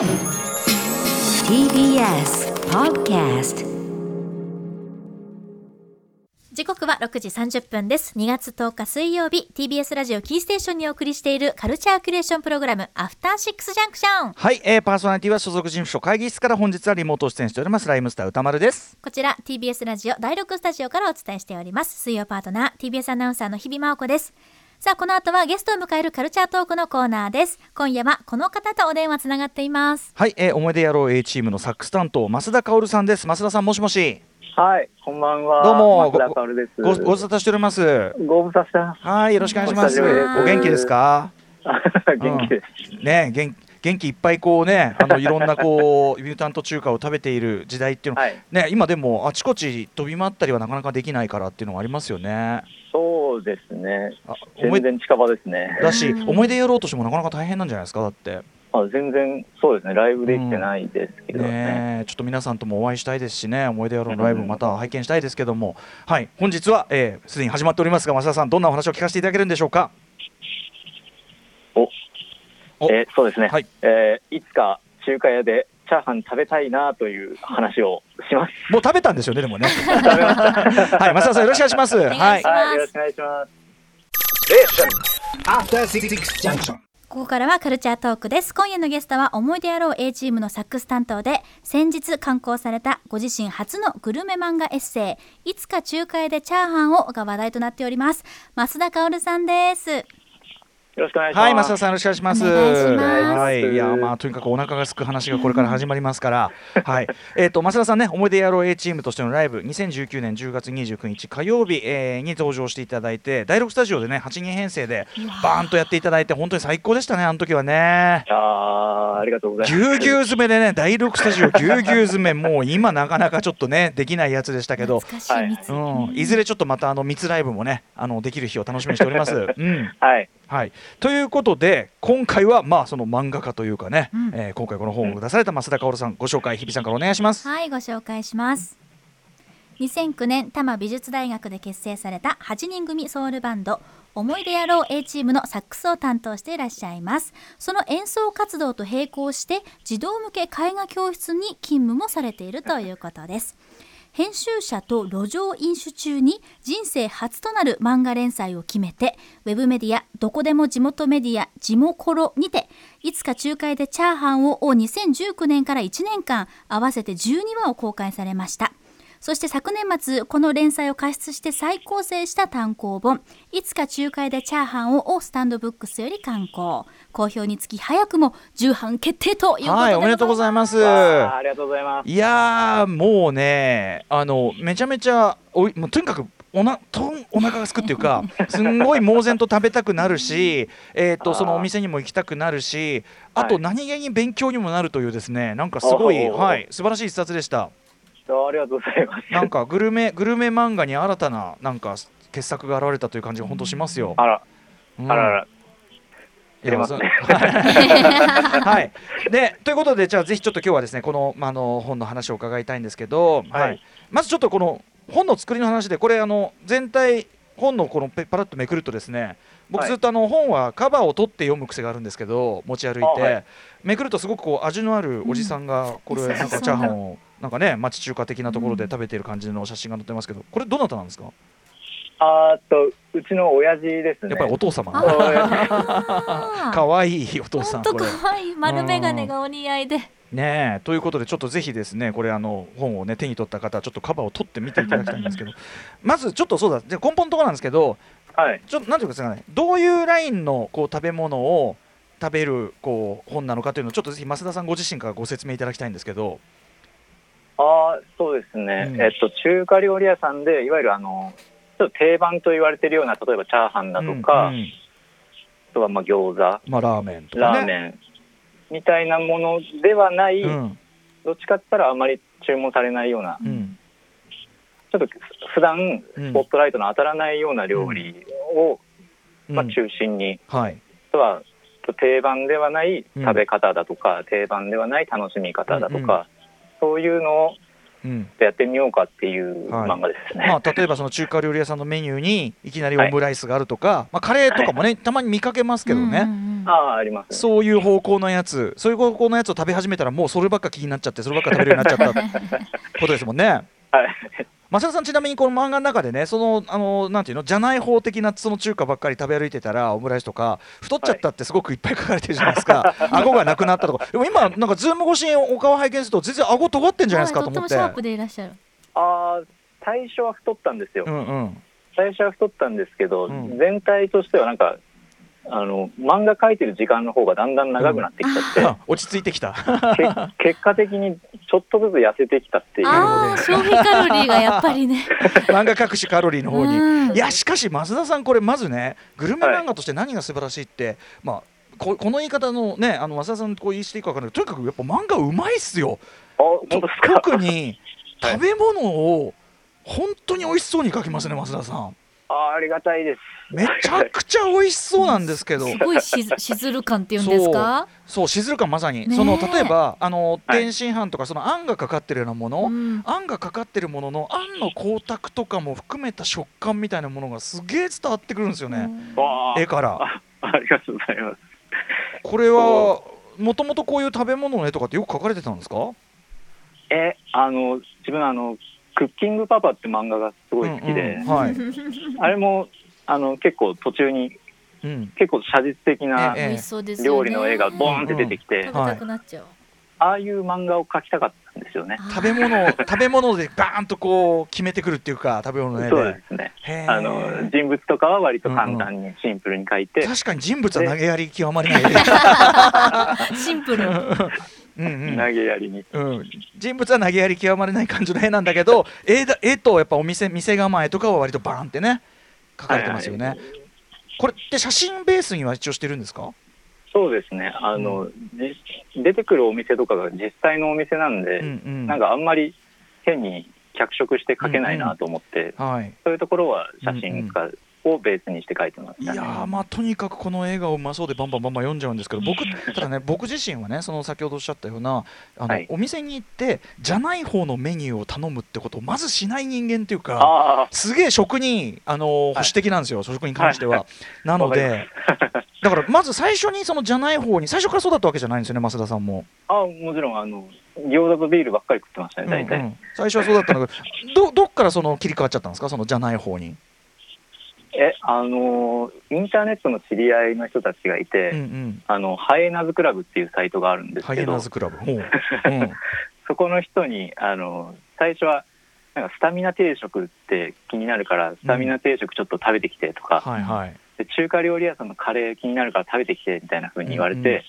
TBS Podcast 時刻は6時30分です。2月10日水曜日 TBS ラジオキーステーションにお送りしているカルチャーキュレーションプログラムアフターシックスジャンクションはい、えー、パーソナリティは所属事務所会議室から本日はリモート出演しております。ライムスター歌丸です。こちら TBS ラジオ第6スタジオからお伝えしております。水曜パートナー TBS アナウンサーの日々真央子ですさあこの後はゲストを迎えるカルチャートークのコーナーです。今夜はこの方とお電話つながっています。はい、えー、思い出野郎 A チームのサックス担当増田薫さんです。増田さんもしもし。はい、こんばんは。どうも。増田薫です。ごご無沙汰しております。ご無沙汰。してます。はいよろしくお願いします。お元気ですか？元気です。ね元元気いっぱいこうねあのいろんなこう ミュータント中華を食べている時代っていうの、はい。ね今でもあちこち飛び回ったりはなかなかできないからっていうのがありますよねそうですね。あ思い全然近場ですね。だし思い出やろうとしてもなかなか大変なんじゃないですかだってあ全然そうですね。ライブできてないですけどね。ねえちょっと皆さんともお会いしたいですしね思い出やろうのライブまた拝見したいですけども、はい本日はえーすで、に始まっておりますが増田さんどんなお話を聞かせていただけるんでしょうか？お、おえーそうですね。はいえーいつか中華屋でチャーハン食べたいなという話をします。もう食べたんですよねでもね。はい増田さんよろしくお願いしますはいはい、よろしくお願いします。After Six Junction. ここからはカルチャートークです今夜のゲストは思い出野郎 A チームのサックス担当で先日刊行されたご自身初のグルメ漫画エッセイいつか中華屋でチャーハンをが話題となっております増田薫さんですよろしくお願いします。はい、増田さんよろしくお願いします。お願いしますはい、いや、まあ、とにかくお腹が空く話がこれから始まりますから。はい、えっ、と、増田さんね、思い出野郎 A チームとしてのライブ、2019年10月29日火曜日、えーに登場していただいて、第6スタジオでね、8人編成でバーンとやっていただいて、本当に最高でしたね、あの時はね。いやーありがとうございます。ぎゅうぎゅう詰めでね、第6スタジオぎゅうぎゅう詰め、もう今なかなかちょっとね、できないやつでしたけど。懐かしい蜜、うん、いずれちょっとまたあの密ライブもね、あのできる日を楽しみにしております。うん。はい。はい、ということで今回はまあその漫画家というかね、うん。えー今回この本を出された増田薫さんご紹介日比さんからお願いします。はいご紹介します。2009年多摩美術大学で結成された8人組ソウルバンド思い出野郎 A チームのサックスを担当していらっしゃいます。その演奏活動と並行して児童向け絵画教室に勤務もされているということです編集者と路上飲酒中に人生初となる漫画連載を決めてウェブメディアどこでも地元メディア地もころにていつか仲介でチャーハンをを2019年から1年間合わせて12話を公開されました。そして昨年末この連載を加筆して再構成した単行本「いつか仲介でチャーハンを」をスタンドブックスより刊行好評につき早くも重版決定ということではいおめでとうございます。ありがとうございます。いやーもうねあのめちゃめちゃおいもうとにかくおなとんお腹がすくっていうか すんごい猛然と食べたくなるし、えー、とそのお店にも行きたくなるしあとはい何気に勉強にもなるというですねなんかすごい、はい、素晴らしい一冊でした。ありがとうございます。なんかグルメグルメ漫画に新たななんか傑作が現れたという感じが本当しますよ。あら、うん。あらら。いや出ますね はい。でということでじゃあぜひちょっと今日はですねこの,、まあ、あの本の話を伺いたいんですけど、はい。まずちょっとこの本の作りの話でこれあの全体本のこのペパラッとめくるとですね僕はい。ずっとあの本はカバーを取って読む癖があるんですけど持ち歩いて、あはい。めくるとすごくこう味のあるおじさんがこれうんなんかチャーハンをなんかね町中華的なところで食べている感じの写真が載ってますけどこれどなたなんですか？あーっと、うちの親父ですね。やっぱりお父様。あ親父かわいいお父さん。可愛い丸眼鏡がお似合いで。ねえということでちょっとぜひですねこれあの本をね手に取った方ちょっとカバーを取ってみていただきたいんですけど。まずちょっとそうだじゃあ根本のところなんですけどはい。ちょっとなんていうんですかねどういうラインのこう食べ物を食べるこう本なのかというのをちょっとぜひ増田さんご自身からご説明いただきたいんですけどああ、そうですね。うん。えっと、中華料理屋さんで、いわゆるあの、ちょっと定番と言われてるような、例えばチャーハンだとか、うんうん。あとはまあ餃子、まあ、ラーメンね。ラーメンみたいなものではない、うん。どっちかって言ったらあまり注文されないような、うん。ちょっと普段うん。スポットライトの当たらないような料理を、まあ、うん中心に、はい。あとは定番ではないうん。食べ方だとか、定番ではない楽しみ方だとか、そういうのをうんやってみようかっていうはい漫画ですね。まあ、例えばその中華料理屋さんのメニューにいきなりオムライスがあるとか、まあ、カレーとかもね、たまに見かけますけどね、うんうんうんうんああ、あります、ね。そういう方向のやつそういう方向のやつを食べ始めたらもうそればっか気になっちゃってそればっか食べるようになっちゃったことですもんね。はい。増田さんちなみにこの漫画の中でねそのあのなんていうのじゃない方的なその中華ばっかり食べ歩いてたらオムライスとか太っちゃったってすごくいっぱい書かれてるじゃないですか、顎がなくなったとか。でも今なんか Zoom 越しにお顔拝見すると全然顎尖ってんじゃないですかはいと思って。とってもシャープでいらっしゃる。ああ、最初は太ったんですよ。うんうん。最初は太ったんですけど、うん。全体としてはなんか、あの、漫画描いてる時間の方がだんだん長くなってきちゃって、あ落ち着いてきた。け結果的にちょっとずつ痩せてきたっていう。ああ消費カロリーがやっぱりね 漫画隠しカロリーの方に。うんいやしかし増田さんこれまずねグルメ漫画として何が素晴らしいって、まあここの言い方のねあの増田さんこう言いしていいか分からないけどとにかくやっぱ漫画うまいっすよ。あ、本当ですか？特にはい食べ物を本当に美味しそうに描きますね増田さん。あーありがたいです。めちゃくちゃ美味しそうなんですけど。すごいしずしずる感っていうんですか？そう。しずる感まさに、その例えばあのはい。天津飯とかそのあんがかかってるようなもの、うん。あんがかかってるもののあんの光沢とかも含めた食感みたいなものがすげえ伝わってくるんですよね、絵から。あありがとうございます。これはもともとこういう食べ物の絵とかってよく描かれてたんですか？え、あの、自分あの、クッキングパパって漫画がすごい好きで、うんうん。はい、あれも、あの、結構途中に、うん、結構写実的な料理の絵がボーンって出てきて、食べたくなっちゃう。ああいう漫画を描きたかったんですよね。食べ物を食べ物でバーンとこう決めてくるっていうか食べ物の絵そうでですね。あの、人物とかは割と簡単にシンプルに描いて、確かに人物は投げやり極まりない シンプル うんうん。投げやりに。うん、人物は投げやり極まれない感じの絵なんだけど絵だ絵とやっぱお店店構えとかは割とバーンってね描かれてますよね、はいこれって写真ベースには一応してるんですか？そうですね。あの、じ出てくるお店とかが実際のお店なんで、うんうん。なんかあんまり変に脚色して描けないなと思って、はい。そういうところは写真家をベースにして描いてましたね。いやーまあとにかくこの映画をうまそうでバンバンバンバン読んじゃうんですけど僕ただね 僕自身はねその先ほどおっしゃったようなあの、はいお店に行ってじゃない方のメニューを頼むってことをまずしない人間っていうかすげえ食に、あのー保守的なんですよ、食に関しては。なのわかりで、だからまず最初にそのじゃない方に、最初からそうだったわけじゃないんですよね、増田さんも。あもちろん、あの、餃子とビールばっかり食ってましたね、大体。うんうん最初はそうだったんだけど、どどっからその切り替わっちゃったんですか、そのじゃない方に？え、あの、インターネットの知り合いの人たちがいて、うんうん。あの、ハイエナズクラブっていうサイトがあるんですハイエけど、そこの人に、あの、最初は、なんかスタミナ定食って気になるから、スタミナ定食ちょっと食べてきてとか、はいはい。で中華料理屋さんのカレー気になるから食べてきてみたいな風に言われて、うんうん。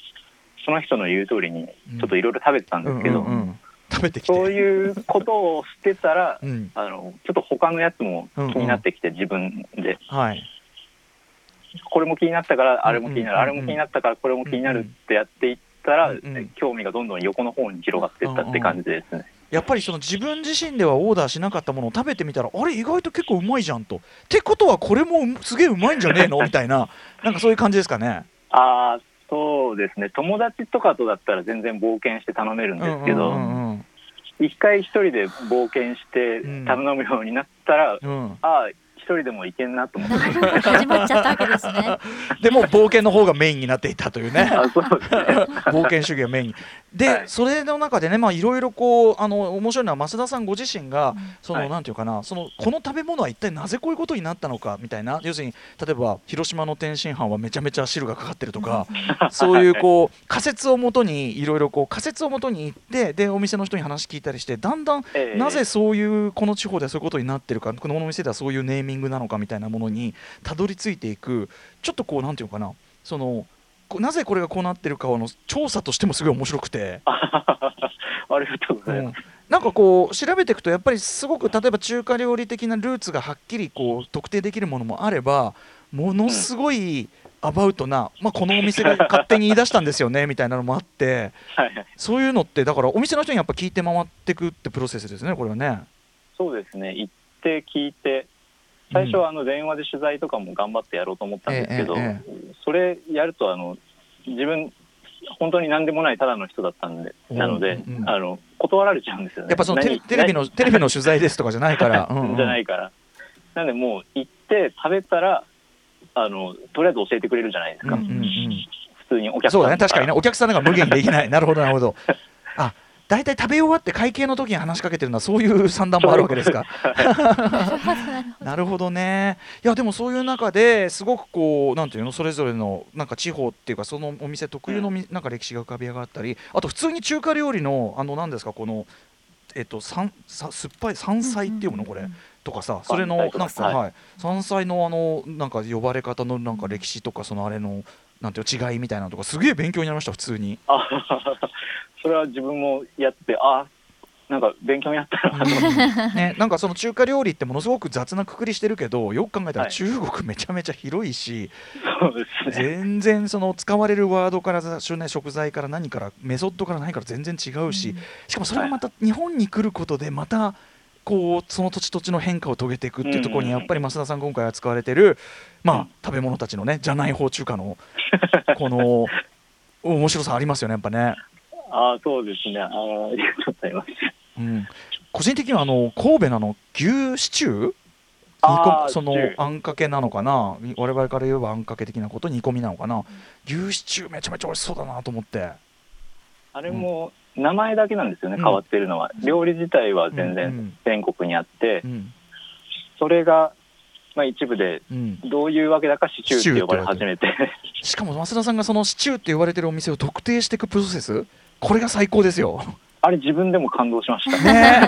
その人の言う通りにうんちょっといろいろ食べてたんですけど、うんうんうん食べてきて。そういうことをしてたら、うん。あのちょっと他のやつも気になってきて、自分ではい。これも気になったからあれも気になる、うんあれも気になったからこれも気になるってやっていったら、うんうん興味がどんどん横の方に広がっていったって感じですね。やっぱりその自分自身ではオーダーしなかったものを食べてみたらあれ意外と結構うまいじゃんと。ってことはこれもうすげえうまいんじゃねえの？みたいななんかそういう感じですかね。ああそうですね。友達とかとだったら全然冒険して頼めるんですけど、一回一人で冒険してうん。頼むようになったら、うんうん。ああ一人でもいけんなと思って。始まっちゃったわけですね。でも冒険の方がメインになっていたというね。あそうですね。冒険主義がメイン。にで、はい。それの中でねまあいろいろこうあの面白いのは増田さんご自身が、その、はい。なんていうかなそのこの食べ物は一体なぜこういうことになったのかみたいな要するに例えば広島の天津飯はめちゃめちゃ汁がかかってるとか、そういうこう仮説をもとにいろいろこう仮説をもとに行ってでお店の人に話聞いたりしてだんだんええ。なぜそういうこの地方ではそういうことになってるかこのお店ではそういうネーミングなのかみたいなものにたどり着いていくちょっとこうなんていうのかなそのこなぜこれがこうなってるかの調査としてもすごい面白くて、ありがとうございます。うんなんかこう調べていくとやっぱりすごく例えば中華料理的なルーツがはっきりこう特定できるものもあればものすごいアバウトな、まあ、このお店が勝手に言い出したんですよねみたいなのもあってはい、そういうのってだからお店の人にやっぱ聞いて回っていくってプロセスですねこれはね。そうですね行って聞いて最初はあの電話で取材とかも頑張ってやろうと思ったんですけど、えそれやるとあの自分本当に何でもないただの人だったんでうんなので、あの断られちゃうんですよね。やっぱそのテレビのテレビの取材ですとかじゃないから。じゃないから。なんでもう行って食べたらあのとりあえず教えてくれるじゃないですか。普通にお客さんそうだね。確かにね。お客さんなんか無限にできない。なるほどなるほど。あ大体食べ終わって会計の時に話しかけてるのはそういう算段もあるわけですか。なるほどね。いやでもそういう中ですごくこうなんていうのそれぞれのなんか地方っていうかそのお店特有のみ、なんか歴史が浮かび上がったりあと普通に中華料理のあの何ですかこのえっと山さ酸っぱい山菜っていうのこれ、とかさそれのなんかはい。山菜のあのなんか呼ばれ方のなんか歴史とかそのあれのなんていうの違いみたいなのとかすげえ勉強になりました普通に。あそれは自分もやってあなんか勉強になったなね、なんかその中華料理ってものすごく雑なくくりしてるけどよく考えたらはい。中国めちゃめちゃ広いし、そうですね。全然その使われるワードから食材から何からメソッドから何から全然違うし、しかもそれがまた日本に来ることでまたこうその土地土地の変化を遂げていくっていうところにうん。やっぱり増田さん今回扱われてる、まあ、食べ物たちのねじゃない方中華の この面白さありますよねやっぱね。あそうですね。あありがとうございます。うん、個人的にはあの神戸のあの牛シチューそのあんかけなのかな？我々から言えばあんかけ的なこと煮込みなのかな？牛シチューめちゃめちゃ美味しそうだなと思って。あれも名前だけなんですよね、うん。変わってるのは。料理自体は全うん然全国にあって、うん。それが、まあ、一部でうん、どういうわけだかシチューって呼ばれ始めて。しかも増田さんがそのシチューって言われてるお店を特定していくプロセスこれが最高ですよ。あれ自分でも感動しましたね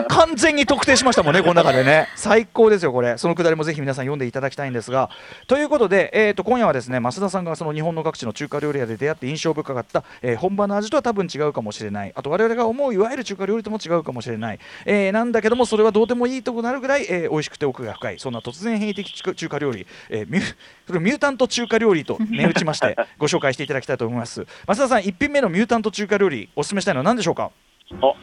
え 完全に特定しましたもんね、この中でね。最高ですよ、これ。そのくだりもぜひ皆さん読んでいただきたいんですが。ということで、えー、と今夜はですね増田さんがその日本の各地の中華料理屋で出会って印象深かった、えー本場の味とは多分違うかもしれない。あと我々が思ういわゆる中華料理とも違うかもしれない。えーなんだけども、それはどうでもいいとこなるぐらい、えー美味しくて奥が深い。そんな突然変異的中中華料理、えーミュそれをミュータント中華料理と銘打ちましてご紹介していただきたいと思います。増田さん、1品目のミュータント中華料理、お勧めしたいのは何でしょうか？お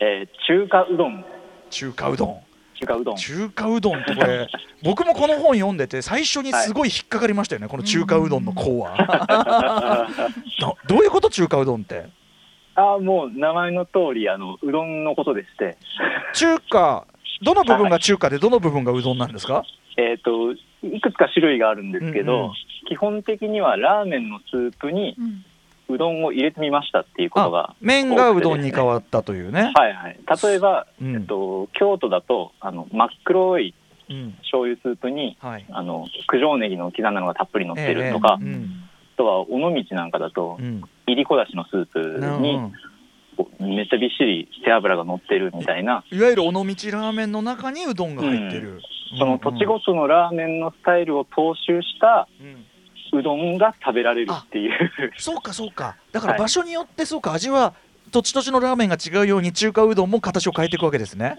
えー中華うどん。中華うどん。中華うどん。中華うどんってこれ 僕もこの本読んでて最初にすごい引っかかりましたよね、この中華うどんの項は。などういうこと中華うどんって？あもう名前の通りあのうどんのことでして。中華どの部分が中華でどの部分がうどんなんですか、えっ、といくつか種類があるんですけど、うんうん。基本的にはラーメンのスープにうんうどんを入れてみましたっていうことがあ麺がうどんに変わったというね。はいはい。例えば、うん。えっと、京都だとあの真っ黒いうん。醤油スープにはい、あの九条ネギの刻んだのがたっぷり乗ってるとか、ええうん。あとは尾道なんかだとうん。いりこだしのスープにめっちゃびっしり背脂が乗ってるみたいな、いわゆる尾道ラーメンの中にうどんが入ってる。その土地ごとのラーメンのスタイルを踏襲したうんうどんが食べられるっていう。そうかそうか。だからはい。場所によってそうか。味は土地土地のラーメンが違うように中華うどんも形を変えていくわけですね。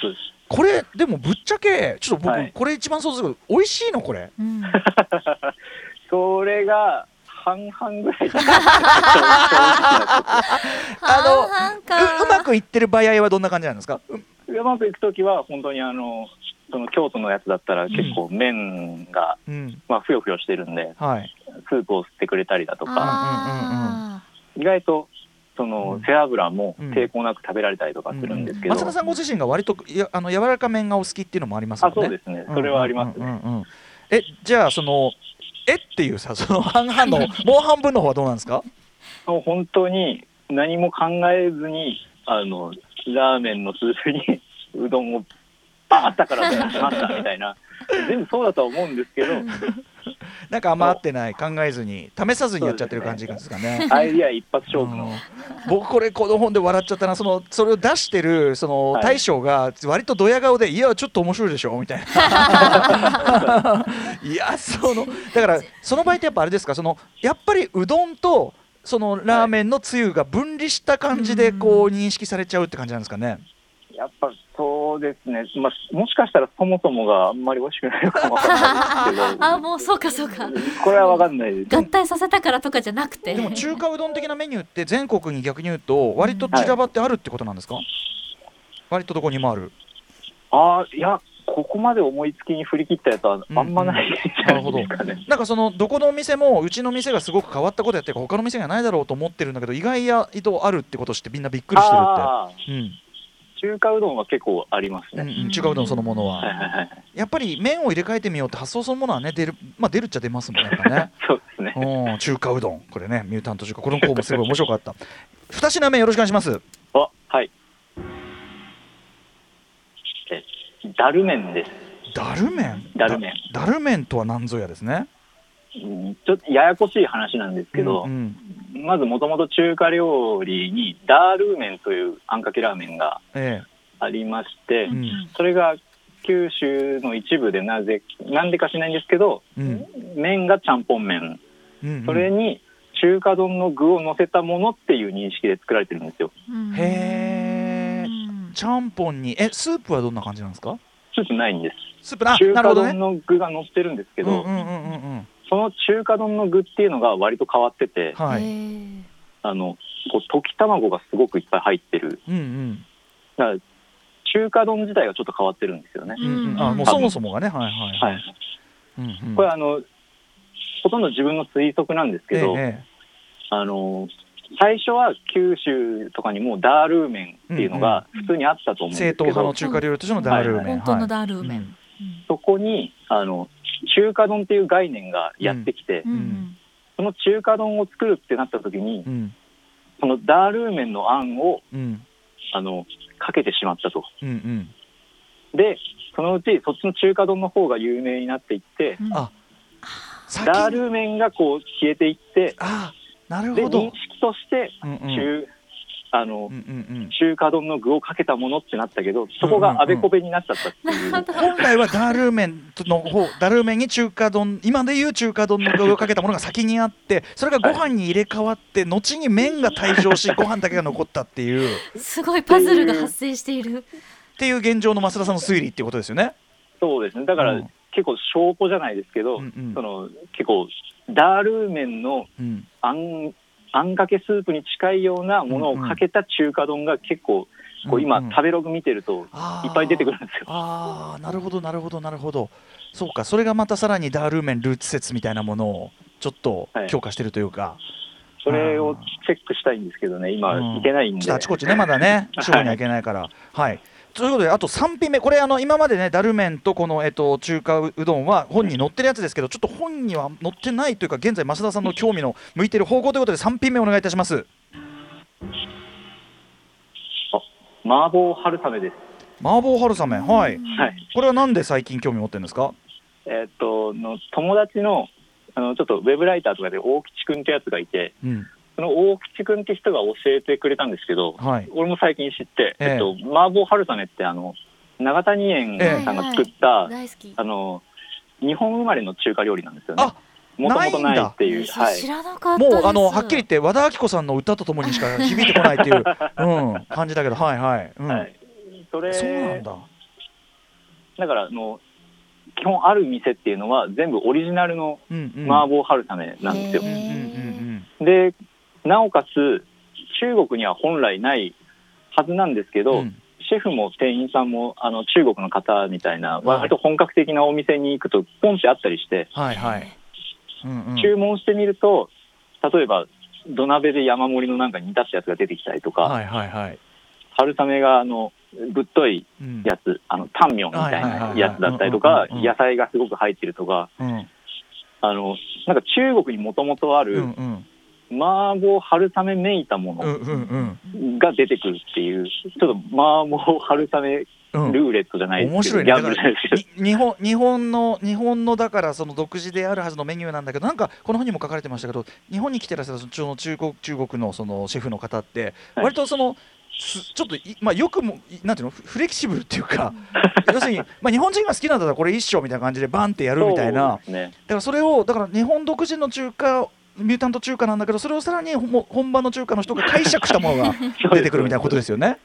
そうです。これでもぶっちゃけちょっと僕、はい。これ一番想像する。美味しいのこれ。う んそれが半々ぐらいだあの半々か。ううまくいってる場合はどんな感じなんですか？ううまくいく時は本当にあのその京都のやつだったら結構麺が、うん。まあ、ふよふよしてるんではい。スープを吸ってくれたりだとか。あ意外とそのうん。背脂もうん。抵抗なく食べられたりとかするんですけど、松田さんご自身が割とやあの柔らか麺がお好きっていうのもありますもんね。あそうですね。それはありますね、うんうんうんうん。えじゃあそのえっていうさその 半々のもう半分の方はどうなんですか？もう本当に何も考えずにあのラーメンのスープに うどんをバーッたから出しましたみたいな。全部そうだとは思うんですけど。なんか余ってない考えずに試さずにやっちゃってる感じですかね。アイディア一発勝負の、うん。僕これこの本で笑っちゃったな。そのそれを出してるそのはい。大将が割とドヤ顔で「いやちょっと面白いでしょ」みたいな。いやそのだからその場合ってやっぱあれですかそのやっぱりうどんとそのラーメンのつゆが分離した感じでこう認識されちゃうって感じなんですかね。やっぱそうですね、まあ、もしかしたらそもそもがあんまり美味しくないのかもわかんないですけど。あもうそうかそうか。これはわかんないです。合体させたからとかじゃなくて。でも中華うどん的なメニューって全国に逆に言うと割と散らばってあるってことなんですか、割とどこにもある。ああいやここまで思いつきに振り切ったやつはあんまないじゃないですかね、なんかそのどこのお店もうちの店がすごく変わったことやってるから他の店がないだろうと思ってるんだけど意外やとあるってことしてみんなびっくりしてるって。あうん中華うどんは結構ありますうんね。うん中華うどんそのものはいははいはい。やっぱり麺を入れ替えてみようって発想そのものはね出るまあ出るっちゃ出ますもんねやっぱねそうですね。うん中華うどんこれねミュータント中華この子もすごい面白かった二品目よろしくお願いしますあ、はい。だる麺です。だる麺だる麺だだる麺とは何ぞやですね？うんちょっとややこしい話なんですけど、うんうん。まずもともと中華料理にダールー麺というあんかけラーメンがえありまして、えうん。それが九州の一部でなぜなんでか知らないんですけど、うん。麺がちゃんぽん麺。うんうん。それに中華丼の具を乗せたものっていう認識で作られてるんですよ。うんへーうんちゃんぽんにえスープはどんな感じなんですか？スープないんです。スープあ中華丼の具が乗ってるんですけど、その中華丼の具っていうのが割と変わっててはい。あのこう溶き卵がすごくいっぱい入ってる。うんうん。だから中華丼自体がちょっと変わってるんですよね、あもうそもそもがね。はいはいはい、うんうん。これあのほとんど自分の推測なんですけど、ええ。あの最初は九州とかにもダールー麺っていうのが普通にあったと思うんです正統けど、派の中華料理としてのダールー麺本当のはいダールー麺うん。そこにあの中華丼っていう概念がやってきて、うん。うんその中華丼を作るってなった時に、うん。そのダールー麺のあんをうん。あのかけてしまったと。うんうん。でそのうちそっちの中華丼の方が有名になっていって、ダールー麺がこう消えていってあなるほど。識としてうんうん。中,、あのうんうん中華丼の具をかけたものってなったけどそこがあべこべになっちゃったっていう。なるほど本来はダールー麺の方ダールー麺に中華丼今でいう中華丼の具をかけたものが先にあってそれがご飯に入れ替わって後に麺が退場しご飯だけが残ったっていう。すごいパズルが発生している。っていう現状の増田さんの推理っていうことですよね。そうですね。だから、うん。結構証拠じゃないですけど、うんうん。その結構ダールー麺のうん。あんあんかけスープに近いようなものをかけた中華丼が結構こう今、食べログ見てるといっぱい出てくるんですよ。ああなるほどなるほどなるほど。そうかそれがまたさらにダールー麺ルーツ説みたいなものをちょっとはい。強化してるというか、それをチェックしたいんですけどね今うん。いけないんで、あちこちねまだね 地方には行けないから。はいということであと3品目。これあの今までねダル麺とこの、えっと、中華うどんは本に載ってるやつですけどちょっと本には載ってないというか現在増田さんの興味の向いてる方向ということで3品目お願いいたします。麻婆春雨です。麻婆春雨はい。はい。これはなんで最近興味持ってるんですか？えーっとの友達のあのちょっとウェブライターとかで大吉くんってやつがいてうんその大吉くんって人が教えてくれたんですけど、はい。俺も最近知って、ええ。えっと、麻婆春雨ってあの長谷園さんが作った、大好き。あの日本生まれの中華料理なんですよね。あ。もともとないっていう。はい。もうあのはっきり言って和田アキ子さんの歌とともにしか響いてこないっていう、うん、感じだけどはいはい、うん。はい。それそうなんだ。だからあの基本ある店っていうのは全部オリジナルの麻婆春雨なんですよ。うんうんうん。でなおかつ中国には本来ないはずなんですけど、うん。シェフも店員さんもあの中国の方みたいなはい。割と本格的なお店に行くとポンってあったりして、はいはい、うんうん、注文してみると例えば土鍋で山盛りのなんか煮出したやつが出てきたりとか、はいはいはい、春雨があのぶっというん。やつあのタンミョンみたいなやつだったりとか野菜がすごく入ってるとかうん。あのなんか中国にもともとあうんうるん麻婆春雨めいたもうんうのんうん。が出てくるっていうちょっと麻婆春雨うん。ルーレットじゃないで面すけど、白いね。日本日本の日本のだからその独自であるはずのメニューなんだけどなんかこの本にも書かれてましたけど日本に来てらっしゃるその中国中国のそのシェフの方ってはい。割とその、すちょっといまあよくもいなんていうの？フフレキシブルっていうか 要するにまあ日本人が好きなんだったらこれ一緒みたいな感じでバンってやるみたいな。ね。だからそれをだから日本独自の中華ミュータント中華なんだけどそれをさらにほ本場の中華の人が解釈したものが 出てくるみたいなことですよね。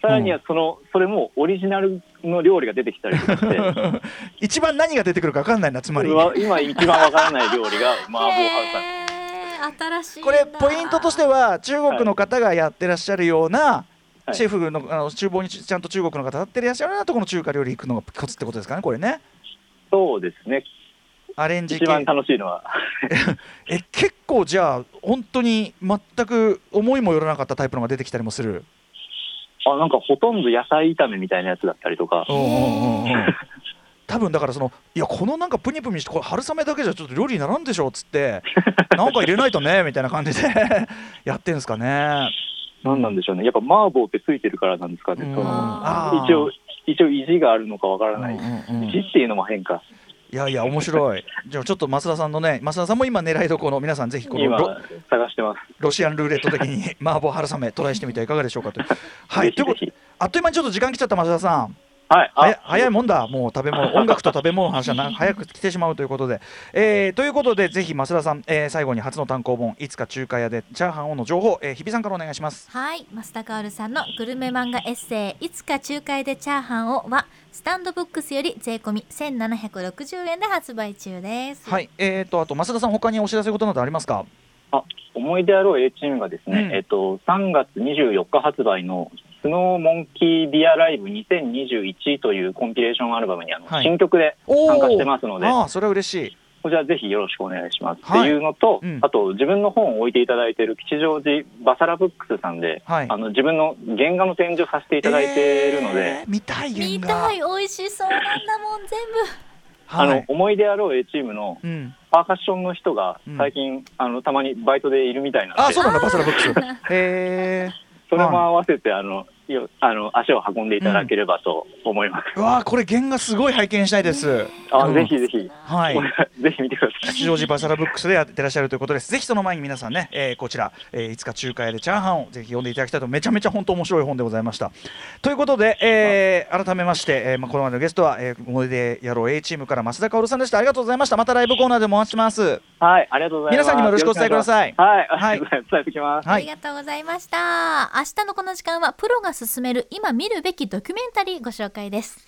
さらにはそのそれもオリジナルの料理が出てきたりとかして。一番何が出てくるか分かんないなつまり。今一番わからない料理が 麻婆春雨へー新しいなこれポイントとしては中国の方がやってらっしゃるような、はい。シェフのあの厨房にちちゃんと中国の方がやってらっしゃるようなところの中華料理行くのがコツってことですかねこれね。そうですねアレンジ一番系楽しいのは え結構じゃあ本当に全く思いもよらなかったタイプのが出てきたりもする？あ、なんかほとんど野菜炒めみたいなやつだったりとか、多分だからそのいやこのなんかプニプニしてこれ春雨だけじゃちょっと料理にならんでしょっつって なんか入れないとねみたいな感じでやってんですかね。なんなんでしょうね。やっぱ麻婆ってついてるからなんですかね。一応、一応意地があるのかわからない。意地っていうのも変か。いやいや面白い。じゃあちょっと増田さんのね増田さんも今狙いどころ皆さんぜひこの探してます。ロシアンルーレット的に麻婆春雨トライしてみてはいかがでしょうかと。はいということあっという間にちょっと時間来ちゃった増田さん。はい。早いあ、早いもんだ、もう食べ物、音楽と食べ物の話はな早く来てしまうということで、えーということで、ぜひ増田さん、えー最後に初の単行本、いつか中華屋でチャーハンをの情報、えー日比さんからお願いします。はい。増田薫さんのグルメ漫画エッセイ「いつか仲介でチャーハンを」はスタンドブックスより税込み1760円で発売中です。はい、えーと、あと増田さん、他にお知らせことなどありますか？あ思い出あろう A チームがですね、うん。えっと、3月24日発売のスノーモンキーディアライブ2021というコンピレーションアルバムにあの、はい新曲でお参加してますので、ああ、それは嬉しい。こちらぜひよろしくお願いします、はいっていうのと、うんあと自分の本を置いていただいている吉祥寺バサラブックスさんで、はいあの自分の原画の展示をさせていただいているので、えー見たい見原画。たい美味しそうなんだもん全部 あのはい。思い出あろう A チームのうん。パーカッションの人がうん最近、あのたまにバイトでいるみたいなのあ、で、そうなんだ、バサラブックス。へえ。それも合わせてあのよあの足を運んでいただければと思います。うわあ、これ原画すごい拝見したいです。あ、うんぜひぜひ、はいぜひ見てください。吉祥寺バサラブックスでやってらっしゃるということです。ぜひその前に皆さんね、えーこちら、えーいつか中華屋でチャーハンをぜひ読んでいただきたいと、めちゃめちゃ本当面白い本でございました。ということで、えー改めまして、えーまあ、このまでのゲストは、えー、思い出野郎 A チームから増田薫さんでした。ありがとうございました。またライブコーナーでもお待ちします。はい、ありがとうございます。皆さんにもよろしくお伝えくださいよろしくお願しますははいい、伝えてきます。はい。ありがとうございました明日のこの時間はプロが進める今見るべきドキュメンタリーご紹介です。